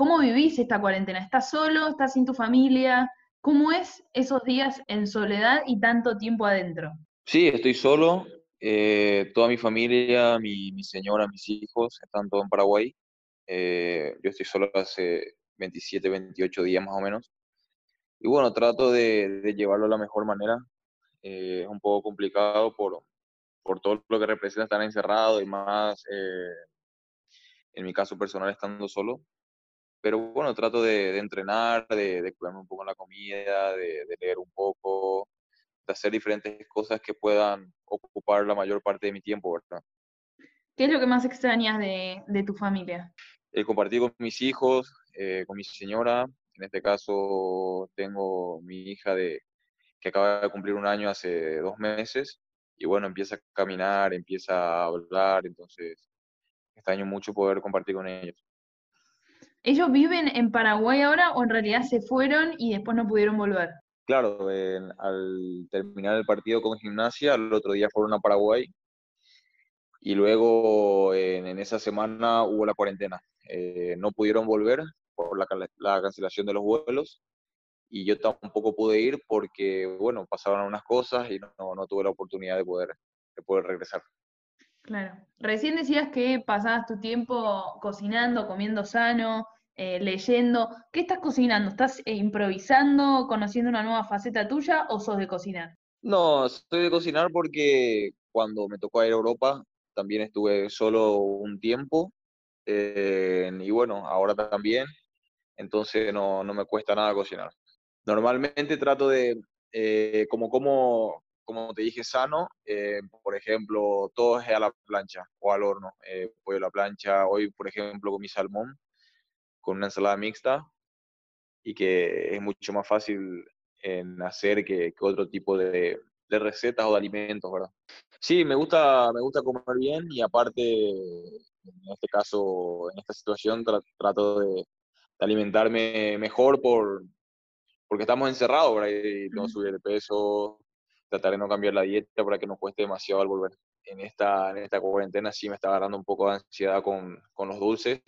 ¿Cómo vivís esta cuarentena? ¿Estás solo? ¿Estás sin tu familia? ¿Cómo es esos días en soledad y tanto tiempo adentro? Sí, estoy solo. Eh, toda mi familia, mi, señora, mis hijos están todos en Paraguay. Eh, yo estoy solo hace 27, 28 días más o menos. Y bueno, trato de, de llevarlo de la mejor manera. Eh, es un poco complicado por, por todo lo que representa estar encerrado y más, en mi caso personal, estando solo. Pero bueno, trato de, de entrenar, de, de, cuidarme un poco en la comida, de, de leer un poco, de hacer diferentes cosas que puedan ocupar la mayor parte de mi tiempo, ¿verdad? ¿Qué es lo que más extrañas de, de tu familia? El compartir con mis hijos, eh, con mi señora. En este caso tengo mi hija de, que acaba de cumplir un año hace dos meses y bueno, empieza a caminar, empieza a hablar, entonces extraño mucho poder compartir con ellos. ¿Ellos viven en Paraguay ahora o en realidad se fueron y después no pudieron volver? Claro, en, al terminar el partido con Gimnasia, el otro día fueron a Paraguay y luego en, en esa semana hubo la cuarentena. Eh, no pudieron volver por la, la, cancelación de los vuelos y yo tampoco pude ir porque, bueno, pasaron unas cosas y no, no tuve la oportunidad de poder, de poder regresar. Claro. Recién decías que pasabas tu tiempo cocinando, comiendo sano, eh, leyendo. ¿Qué estás cocinando? ¿Estás eh, improvisando, conociendo una nueva faceta tuya o sos de cocinar? No, soy de cocinar porque cuando me tocó ir a Europa también estuve solo un tiempo eh, y bueno, ahora también, entonces no, no, me cuesta nada cocinar. Normalmente trato de, como, como, como te dije, sano, eh, por ejemplo, todo es a la plancha o al horno, pollo a la plancha, hoy por ejemplo con mi salmón, con una ensalada mixta y que es mucho más fácil en hacer que, que otro tipo de, de, recetas o de alimentos, ¿verdad? Sí, me gusta, me gusta comer bien y aparte, en este caso, en esta situación, tra trato de, de, alimentarme mejor por, porque estamos encerrados, ¿verdad? Y no subir de peso, tratar de no cambiar la dieta para que no cueste demasiado al volver. En esta, en esta cuarentena sí me está agarrando un poco de ansiedad con, con los dulces,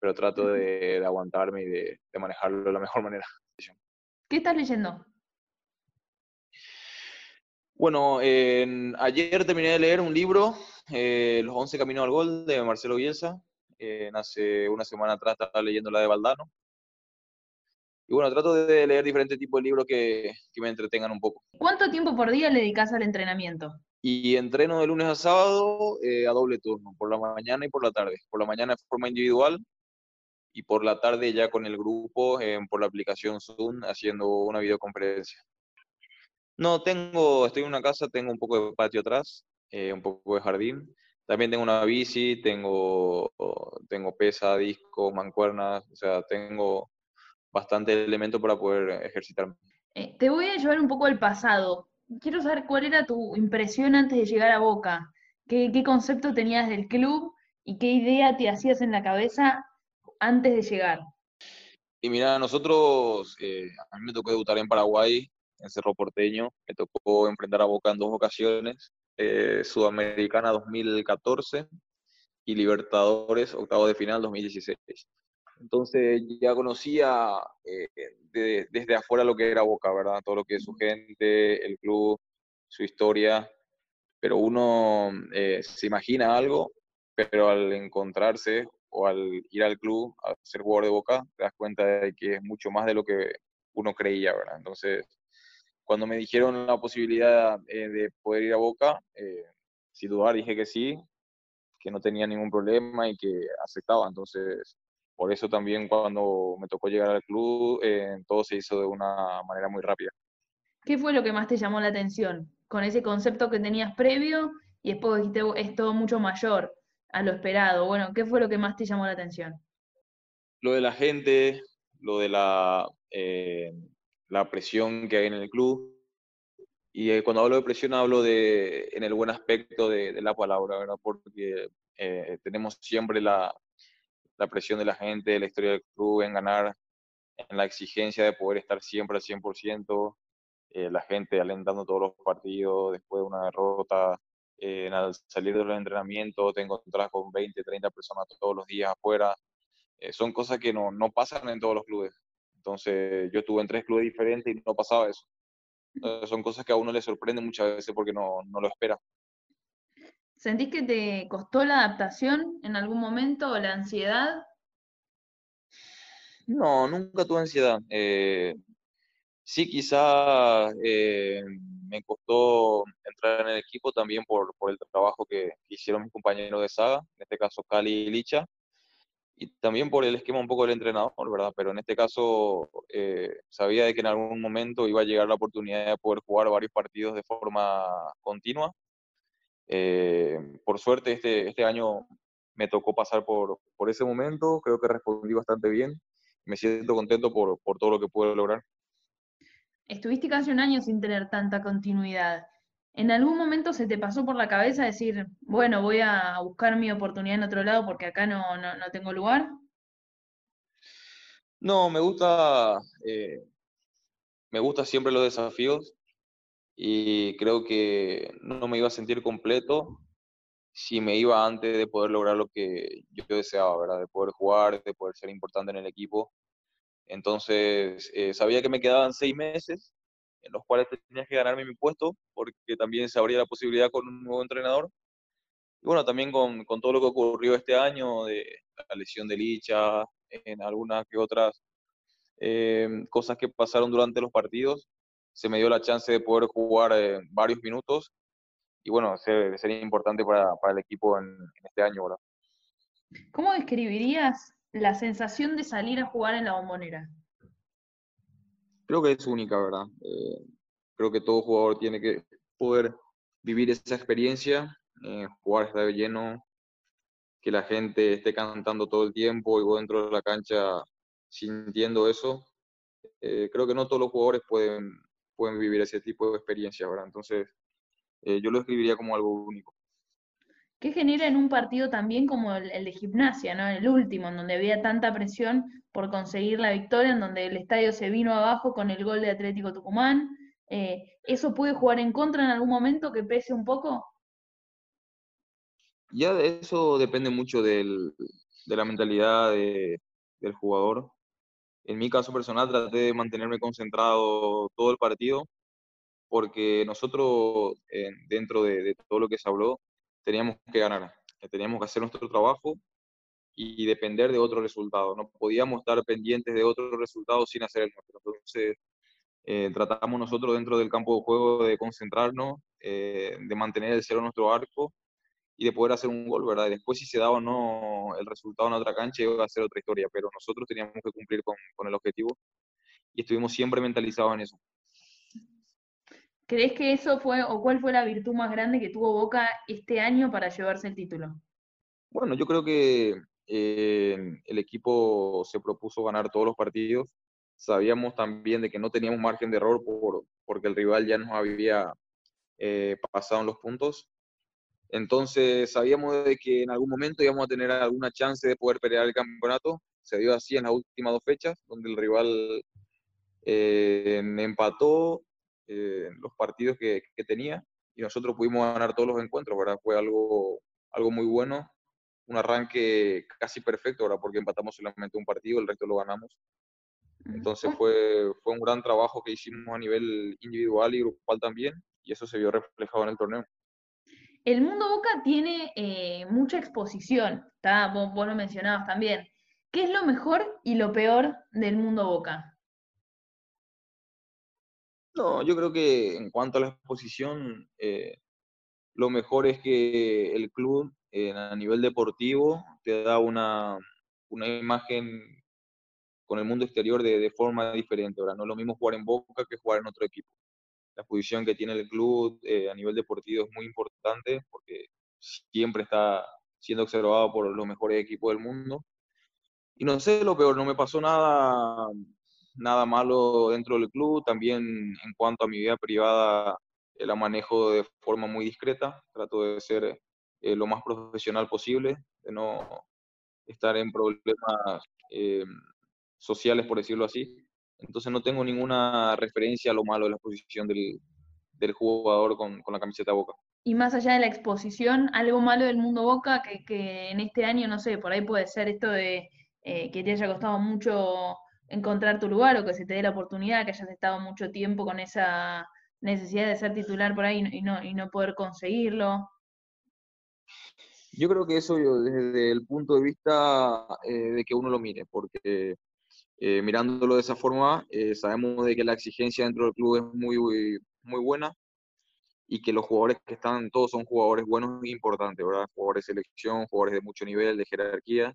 pero trato de, de aguantarme y de, de, manejarlo de la mejor manera. ¿Qué estás leyendo? Bueno, eh, ayer terminé de leer un libro, eh, Los 11 Caminos al Gol, de Marcelo Bielsa. Eh, hace una semana atrás estaba leyendo la de Valdano. Y bueno, trato de leer diferentes tipos de libros que, que me entretengan un poco. ¿Cuánto tiempo por día le dedicas al entrenamiento? Y entreno de lunes a sábado a doble turno, por la mañana y por la tarde. Por la mañana de forma individual y por la tarde ya con el grupo por la aplicación Zoom haciendo una videoconferencia. No, tengo, estoy en una casa, tengo un poco de patio atrás, eh, un poco de jardín. También tengo una bici, tengo, tengo pesa, discos, mancuernas, o sea, tengo bastante elemento para poder ejercitarme. Eh, te voy a llevar un poco al pasado. Quiero saber cuál era tu impresión antes de llegar a Boca. ¿Qué, qué concepto tenías del club y qué idea te hacías en la cabeza antes de llegar? Y mira, nosotros, eh, a mí me tocó debutar en Paraguay en Cerro Porteño. Me tocó enfrentar a Boca en dos ocasiones, eh, Sudamericana 2014 y Libertadores, octavo de final 2016. Entonces ya conocía eh, de, desde afuera lo que era Boca, ¿verdad? Todo lo que es su gente, el club, su historia, pero uno eh, se imagina algo, pero al encontrarse o al ir al club a ser jugador de Boca, te das cuenta de que es mucho más de lo que uno creía, ¿verdad? Entonces, cuando me dijeron la posibilidad eh, de poder ir a Boca, eh, sin dudar dije que sí, que no tenía ningún problema y que aceptaba. Entonces, por eso también cuando me tocó llegar al club, eh, todo se hizo de una manera muy rápida. ¿Qué fue lo que más te llamó la atención? Con ese concepto que tenías previo y después dijiste, es todo mucho mayor a lo esperado. Bueno, ¿qué fue lo que más te llamó la atención? Lo de la gente, lo de la... Eh, la presión que hay en el club. Y eh, cuando hablo de presión hablo de, en el buen aspecto de, de la palabra, ¿verdad? Porque eh, tenemos siempre la, la, presión de la gente, la historia del club, en ganar, en la exigencia de poder estar siempre al 100%, eh, la gente alentando todos los partidos después de una derrota. Eh, al salir de los entrenamientos te encontrás con 20, 30 personas todos los días afuera, eh, son cosas que no, no, pasan en todos los clubes. Entonces, yo estuve en tres clubes diferentes y no pasaba eso. son cosas que a uno le sorprende muchas veces porque no, no lo espera. ¿Sentís que te costó la adaptación en algún momento o la ansiedad? No, nunca tuve ansiedad. Eh, sí, quizás eh, me costó entrar en el equipo también por, por el trabajo que, hicieron mis compañeros de saga, en este caso Cali y Licha, y también por el esquema un poco del entrenador, ¿verdad? Pero en este caso eh, sabía de que en algún momento iba a llegar la oportunidad de poder jugar varios partidos de forma continua eh, por suerte este, este año me tocó pasar por, por ese momento, creo que respondí bastante bien, me siento contento por, por todo lo que pude lograr. Estuviste casi un año sin tener tanta continuidad. ¿En algún momento se te pasó por la cabeza decir, bueno, voy a buscar mi oportunidad en otro lado porque acá no, no, no tengo lugar? No, me gusta, eh, me gusta siempre los desafíos y creo que no me iba a sentir completo si me iba antes de poder lograr lo que yo deseaba, ¿verdad? De poder jugar, de poder ser importante en el equipo. Entonces, eh, sabía que me quedaban seis meses en los cuales tenía que ganarme mi puesto, porque también se abría la posibilidad con un nuevo entrenador. Y bueno, también con, con todo lo que ocurrió este año, de la lesión de Licha, en algunas que otras eh, cosas que pasaron durante los partidos, se me dio la chance de poder jugar eh, varios minutos y bueno, sería importante para, para el equipo en, este año. ¿verdad? ¿Cómo describirías la sensación de salir a jugar en la bombonera? Creo que es única, ¿verdad? Eh, creo que todo jugador tiene que poder vivir esa experiencia, eh, jugar estar lleno, que la gente esté cantando todo el tiempo y vos dentro de la cancha sintiendo eso. creo que no todos los jugadores pueden, pueden vivir ese tipo de experiencia, ¿verdad? Entonces, eh, yo lo escribiría como algo único. ¿Qué genera en un partido también como el, de gimnasia, ¿no? El último, en donde había tanta presión por conseguir la victoria, en donde el estadio se vino abajo con el gol de Atlético Tucumán. Eh, ¿Eso puede jugar en contra en algún momento que pese un poco? Ya de eso depende mucho del, de la mentalidad del jugador. En mi caso personal traté de mantenerme concentrado todo el partido porque nosotros eh, dentro de, todo lo que se habló teníamos que ganar, teníamos que hacer nuestro trabajo y depender de otro resultado. No podíamos estar pendientes de otro resultado sin hacer el nuestro. Entonces eh, tratamos nosotros dentro del campo de juego de concentrarnos, eh, de mantener el cero nuestro arco y de poder hacer un gol, ¿verdad? después si se daba o no el resultado en otra cancha iba a ser otra historia, pero nosotros teníamos que cumplir con, con el objetivo y estuvimos siempre mentalizados en eso. ¿Crees que eso fue, o cuál fue la virtud más grande que tuvo Boca este año para llevarse el título? Bueno, yo creo que eh, el equipo se propuso ganar todos los partidos. Sabíamos también de que no teníamos margen de error por, porque el rival ya nos había eh, pasado en los puntos. Entonces sabíamos de que en algún momento íbamos a tener alguna chance de poder pelear el campeonato. Se dio así en las últimas dos fechas, donde el rival eh, empató eh, los partidos que, que, tenía y nosotros pudimos ganar todos los encuentros, ¿verdad? Fue algo, algo muy bueno, un arranque casi perfecto, ¿verdad? Porque empatamos solamente un partido, el resto lo ganamos. Entonces fue, fue un gran trabajo que hicimos a nivel individual y grupal también y eso se vio reflejado en el torneo. El mundo Boca tiene eh, mucha exposición, ¿está? Vos, lo mencionabas también. ¿Qué es lo mejor y lo peor del mundo Boca? No, yo creo que en cuanto a la exposición, eh, lo mejor es que el club a nivel deportivo te da una, una, imagen con el mundo exterior de, de forma diferente. ¿verdad? No es lo mismo jugar en Boca que jugar en otro equipo la posición que tiene el club eh, a nivel deportivo es muy importante porque siempre está siendo observado por los mejores equipos del mundo. Y no sé, lo peor, no me pasó nada, nada malo dentro del club. También en cuanto a mi vida privada, eh, la manejo de forma muy discreta. Trato de ser eh, lo más profesional posible, de no estar en problemas sociales, por decirlo así. Entonces no tengo ninguna referencia a lo malo de la exposición del, del jugador con, con, la camiseta Boca. Y más allá de la exposición, algo malo del mundo Boca que, que, en este año, no sé, por ahí puede ser esto de eh, que te haya costado mucho encontrar tu lugar o que se te dé la oportunidad, que hayas estado mucho tiempo con esa necesidad de ser titular por ahí y no, y no poder conseguirlo? Yo creo que eso desde el punto de vista eh, de que uno lo mire, porque eh, mirándolo de esa forma, eh, sabemos de que la exigencia dentro del club es muy, muy buena y que los jugadores que están, todos son jugadores buenos e importantes, ¿verdad? Jugadores de selección, jugadores de mucho nivel, de jerarquía.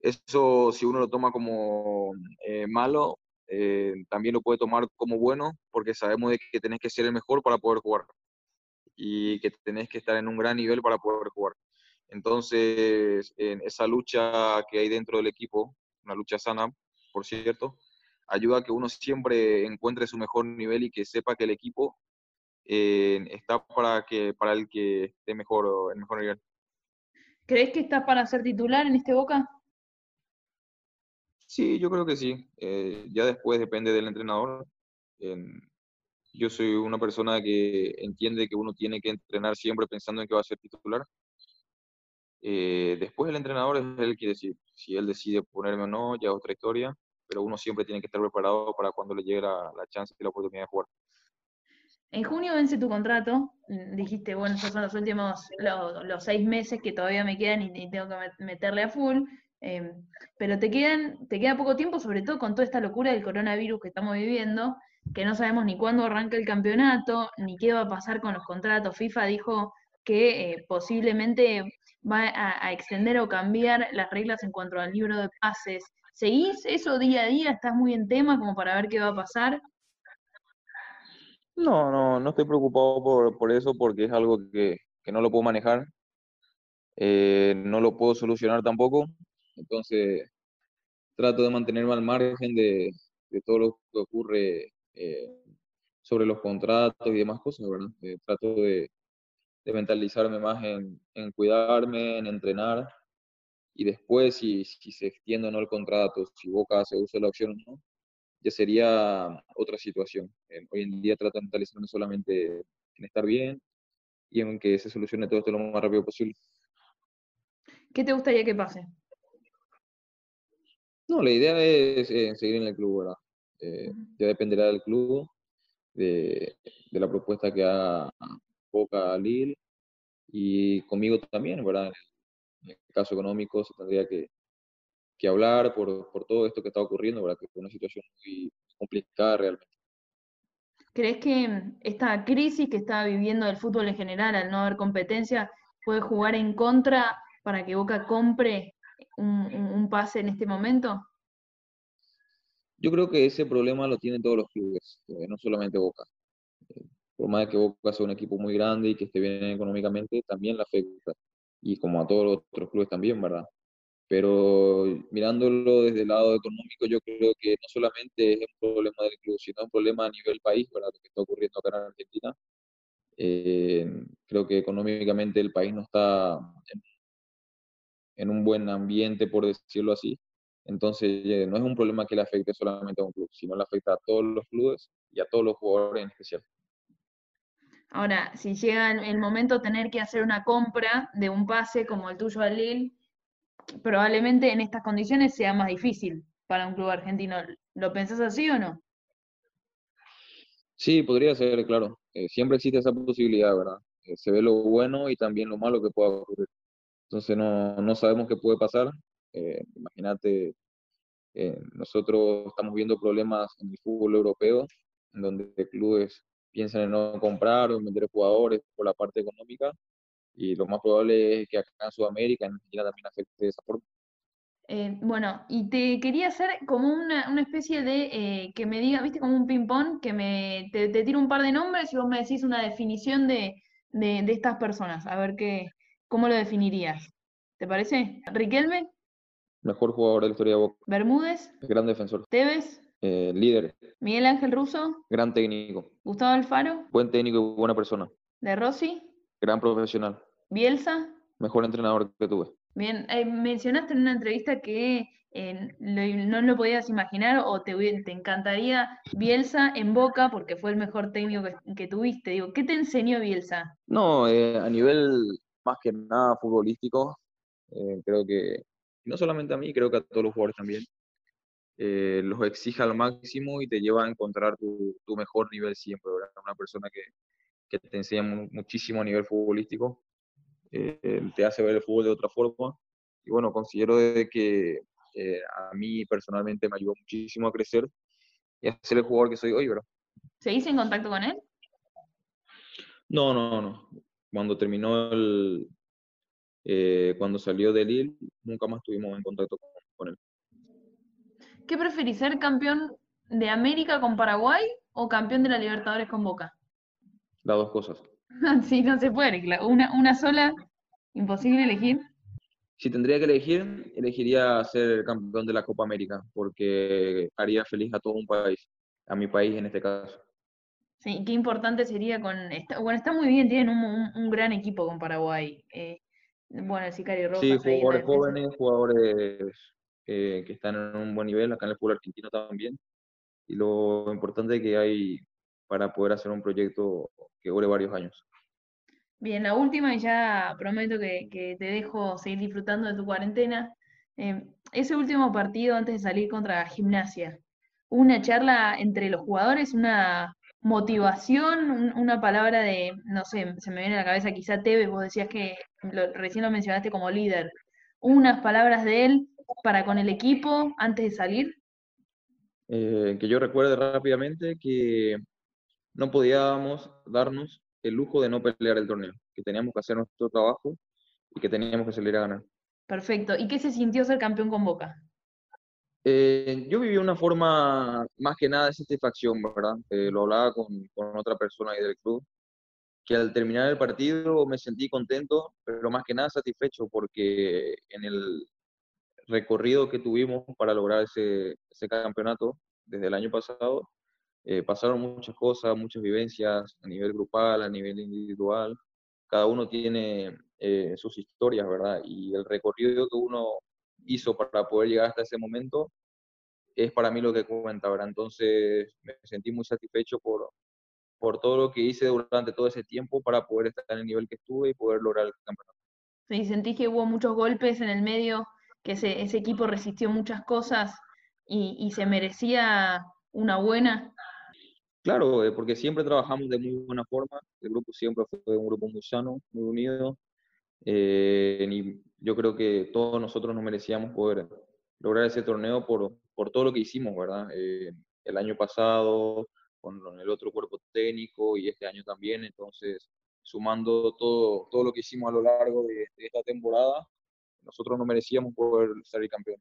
Eso, si uno lo toma como malo, también lo puede tomar como bueno, porque sabemos de que tenés que ser el mejor para poder jugar y que tenés que estar en un gran nivel para poder jugar. Entonces, en esa lucha que hay dentro del equipo, una lucha sana, por cierto, ayuda a que uno siempre encuentre su mejor nivel y que sepa que el equipo eh, está para que para el que esté mejor el mejor nivel. ¿Crees que estás para ser titular en este Boca? Sí, yo creo que sí. Eh, ya después depende del entrenador. yo soy una persona que entiende que uno tiene que entrenar siempre pensando en que va a ser titular. Eh, después el entrenador es el que decide. Si él decide ponerme o no, ya es otra historia, pero uno siempre tiene que estar preparado para cuando le llegue la, chance y la oportunidad de jugar. En junio vence tu contrato, mm, dijiste, bueno, esos son los últimos, los, seis meses que todavía me quedan y, tengo que meterle a full, em, pero te, quedan, te queda poco tiempo, sobre todo con toda esta locura del coronavirus que estamos viviendo, que no sabemos ni cuándo arranca el campeonato, ni qué va a pasar con los contratos. FIFA dijo que eh, posiblemente va a, extender o cambiar las reglas en cuanto al libro de pases. ¿Seguís eso día a día? ¿Estás muy en tema como para ver qué va a pasar? No, no, no estoy preocupado por, eso porque es algo que, no lo puedo manejar. Eh, no lo puedo solucionar tampoco. Entonces, trato de mantenerme al margen de, todo lo que ocurre eh, sobre los contratos y demás cosas, ¿verdad? Eh, trato de, de mentalizarme más en, en, cuidarme, en entrenar, y después si, si, se extiende o no el contrato, si Boca se usa la opción o no, ya sería otra situación. Eh, hoy en día trato de mentalizarme solamente en estar bien y en que se solucione todo esto lo más rápido posible. ¿Qué te gustaría que pase? No, la idea es eh, seguir en el club, ¿verdad? Eh, ya dependerá del club, de, de la propuesta que haga Boca Lille y conmigo también, ¿verdad? En el caso económico se tendría que, que hablar por, por, todo esto que está ocurriendo, ¿verdad? Que es una situación muy complicada realmente. ¿Crees que esta crisis que está viviendo el fútbol en general, al no haber competencia, puede jugar en contra para que Boca compre un, un pase en este momento? Yo creo que ese problema lo tienen todos los clubes, eh, no solamente Boca por más que Boca sea un equipo muy grande y que esté bien económicamente, también la afecta. Y como a todos los otros clubes también, ¿verdad? Pero mirándolo desde el lado económico, yo creo que no solamente es un problema del club, sino un problema a nivel país, ¿verdad? Lo que está ocurriendo acá en Argentina. Eh, creo que económicamente el país no está en, un buen ambiente, por decirlo así. Entonces, eh, no es un problema que le afecte solamente a un club, sino le afecta a todos los clubes y a todos los jugadores en especial. Ahora, si llega el momento de tener que hacer una compra de un pase como el tuyo al Lille, probablemente en estas condiciones sea más difícil para un club argentino. ¿Lo pensás así o no? Sí, podría ser, claro. Eh, siempre existe esa posibilidad, ¿verdad? Eh, se ve lo bueno y también lo malo que pueda ocurrir. Entonces no, no sabemos qué puede pasar. Eh, imagínate, nosotros estamos viendo problemas en el fútbol europeo, en donde clubes piensan en no comprar o en vender jugadores por la parte económica y lo más probable es que acá en Sudamérica, en Argentina también afecte de esa forma. Eh, bueno, y te quería hacer como una, una especie de eh, que me diga, viste, como un ping-pong, que me te, te, tiro un par de nombres y vos me decís una definición de, de, de, estas personas, a ver qué, cómo lo definirías. ¿Te parece? Riquelme. Mejor jugador de la historia de Boca. Bermúdez. Gran defensor. Tevez. Eh, líder. Miguel Ángel Russo. Gran técnico. Gustavo Alfaro. Buen técnico y buena persona. De Rossi. Gran profesional. Bielsa. Mejor entrenador que tuve. Bien, eh, mencionaste en una entrevista que eh, no lo podías imaginar o te, te, encantaría Bielsa en Boca porque fue el mejor técnico que, tuviste. Digo, ¿qué te enseñó Bielsa? No, a nivel más que nada futbolístico, creo que no solamente a mí, creo que a todos los jugadores también, eh, los exige al máximo y te lleva a encontrar tu, tu mejor nivel siempre, ¿verdad? Una persona que, que te enseña muchísimo a nivel futbolístico, eh, te hace ver el fútbol de otra forma. Y bueno, considero de que eh, a mí personalmente me ayudó muchísimo a crecer y a ser el jugador que soy hoy, ¿verdad? ¿Seguís en contacto con él? No, no, no. Cuando terminó el, eh, cuando salió de Lille, nunca más estuvimos en contacto con, él. ¿Qué preferís, ser campeón de América con Paraguay o campeón de la Libertadores con Boca? Las dos cosas. sí, no se puede, una, una sola, imposible elegir. Si tendría que elegir, elegiría ser campeón de la Copa América, porque haría feliz a todo un país, a mi país en este caso. Sí, qué importante sería con... bueno, está muy bien, tienen un, gran equipo con Paraguay. Eh, bueno, el Sicario Rojas. Sí, jugadores jóvenes, jugadores eh, que están en un buen nivel, acá en el fútbol argentino también. Y lo importante que hay para poder hacer un proyecto que dure varios años. Bien, la última, y ya prometo que, te dejo seguir disfrutando de tu cuarentena. Eh, ese último partido antes de salir contra Gimnasia, una charla entre los jugadores, una motivación, una palabra de, no sé, se me viene a la cabeza quizá Tevez, vos decías que recién lo mencionaste como líder, unas palabras de él para con el equipo antes de salir. Eh, que yo recuerde rápidamente que no podíamos darnos el lujo de no pelear el torneo, que teníamos que hacer nuestro trabajo y que teníamos que salir a ganar. Perfecto. ¿Y qué se sintió ser campeón con Boca? Eh, yo viví una forma más que nada de satisfacción, ¿verdad? Eh, lo hablaba con, con, otra persona ahí del club, que al terminar el partido me sentí contento, pero más que nada satisfecho porque en el recorrido que tuvimos para lograr ese, ese campeonato desde el año pasado, eh, pasaron muchas cosas, muchas vivencias a nivel grupal, a nivel individual. Cada uno tiene sus historias, ¿verdad? Y el recorrido que uno hizo para poder llegar hasta ese momento es para mí lo que cuenta, ¿verdad? Entonces me sentí muy satisfecho por, por todo lo que hice durante todo ese tiempo para poder estar en el nivel que estuve y poder lograr el campeonato. Sí, sentís que hubo muchos golpes en el medio, que ese, ese equipo resistió muchas cosas y, y, se merecía una buena. Claro, eh, porque siempre trabajamos de muy buena forma, el grupo siempre fue un grupo muy sano, muy unido, eh, y yo creo que todos nosotros nos merecíamos poder lograr ese torneo por, por todo lo que hicimos, ¿verdad? Eh, el año pasado, con el otro cuerpo técnico y este año también, entonces sumando todo, todo lo que hicimos a lo largo de, esta temporada, nosotros nos merecíamos poder ser campeón.